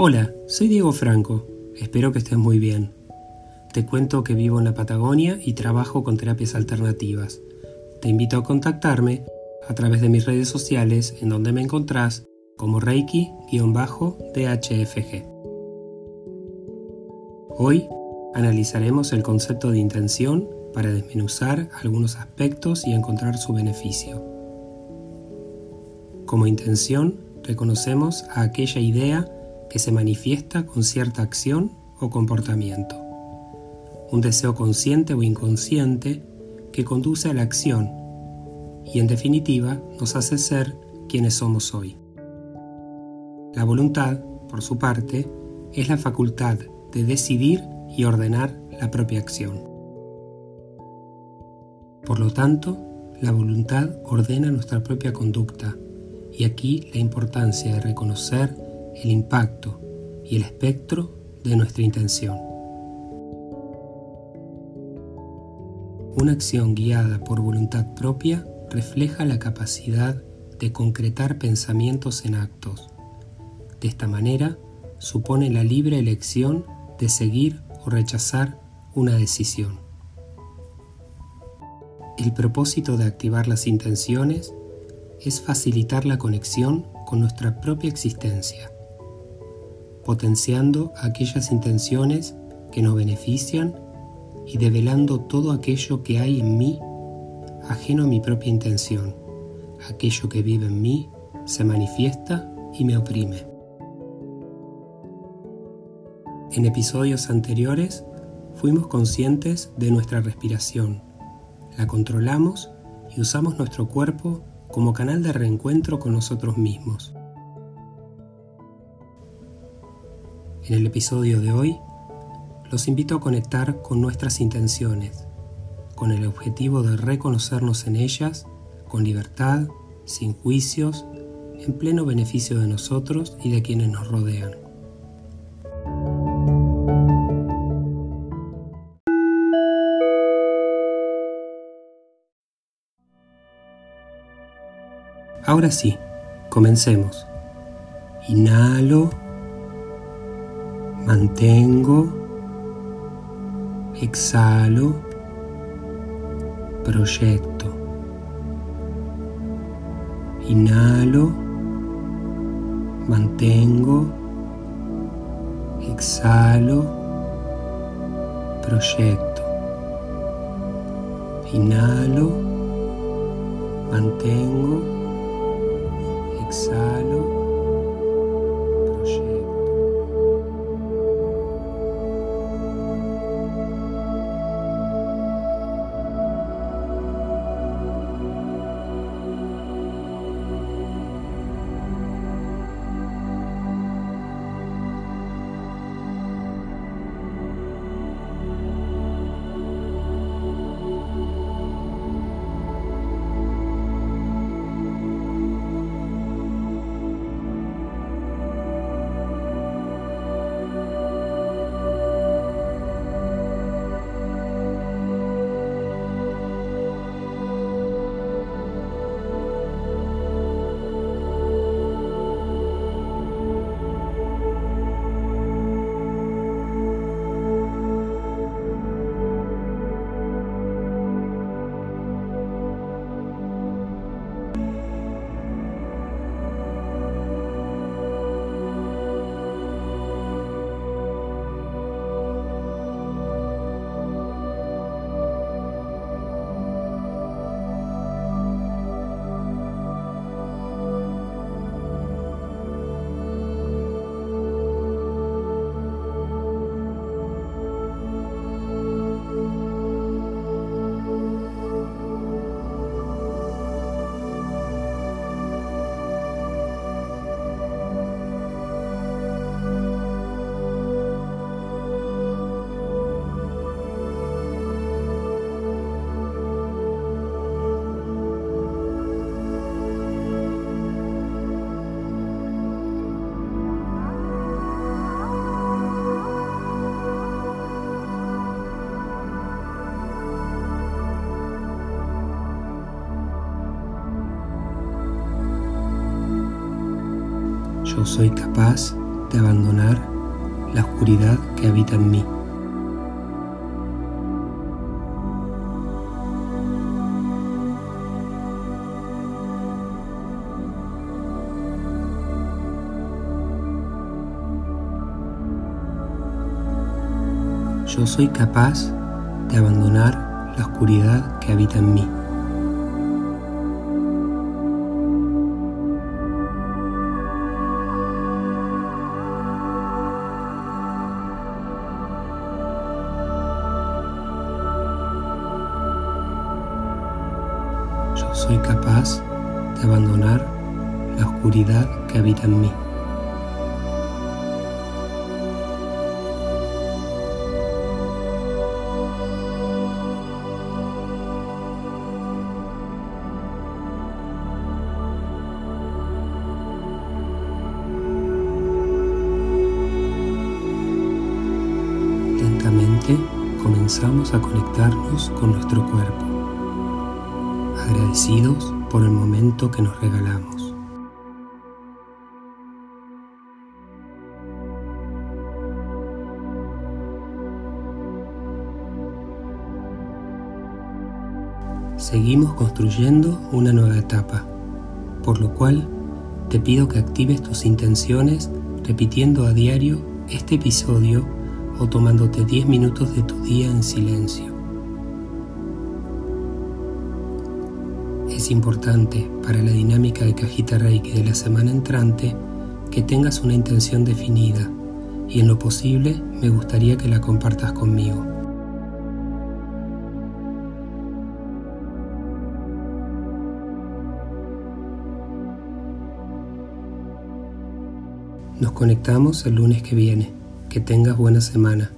Hola, soy Diego Franco. Espero que estés muy bien. Te cuento que vivo en la Patagonia y trabajo con terapias alternativas. Te invito a contactarme a través de mis redes sociales en donde me encontrás como Reiki-DHFG. Hoy analizaremos el concepto de intención para desmenuzar algunos aspectos y encontrar su beneficio. Como intención, reconocemos a aquella idea que se manifiesta con cierta acción o comportamiento. Un deseo consciente o inconsciente que conduce a la acción y en definitiva nos hace ser quienes somos hoy. La voluntad, por su parte, es la facultad de decidir y ordenar la propia acción. Por lo tanto, la voluntad ordena nuestra propia conducta y aquí la importancia de reconocer el impacto y el espectro de nuestra intención. Una acción guiada por voluntad propia refleja la capacidad de concretar pensamientos en actos. De esta manera, supone la libre elección de seguir o rechazar una decisión. El propósito de activar las intenciones es facilitar la conexión con nuestra propia existencia potenciando aquellas intenciones que nos benefician y develando todo aquello que hay en mí ajeno a mi propia intención. Aquello que vive en mí se manifiesta y me oprime. En episodios anteriores fuimos conscientes de nuestra respiración, la controlamos y usamos nuestro cuerpo como canal de reencuentro con nosotros mismos. En el episodio de hoy, los invito a conectar con nuestras intenciones, con el objetivo de reconocernos en ellas con libertad, sin juicios, en pleno beneficio de nosotros y de quienes nos rodean. Ahora sí, comencemos. Inhalo mantengo, exhalo, proyecto. Inhalo, mantengo, exhalo, proyecto. Inhalo, mantengo, exhalo. Yo soy capaz de abandonar la oscuridad que habita en mí. Yo soy capaz de abandonar la oscuridad que habita en mí. Soy capaz de abandonar la oscuridad que habita en mí. Lentamente comenzamos a conectarnos con nuestro cuerpo agradecidos por el momento que nos regalamos. Seguimos construyendo una nueva etapa, por lo cual te pido que actives tus intenciones repitiendo a diario este episodio o tomándote 10 minutos de tu día en silencio. Es importante para la dinámica de cajita Reiki de la semana entrante que tengas una intención definida y en lo posible me gustaría que la compartas conmigo. Nos conectamos el lunes que viene. Que tengas buena semana.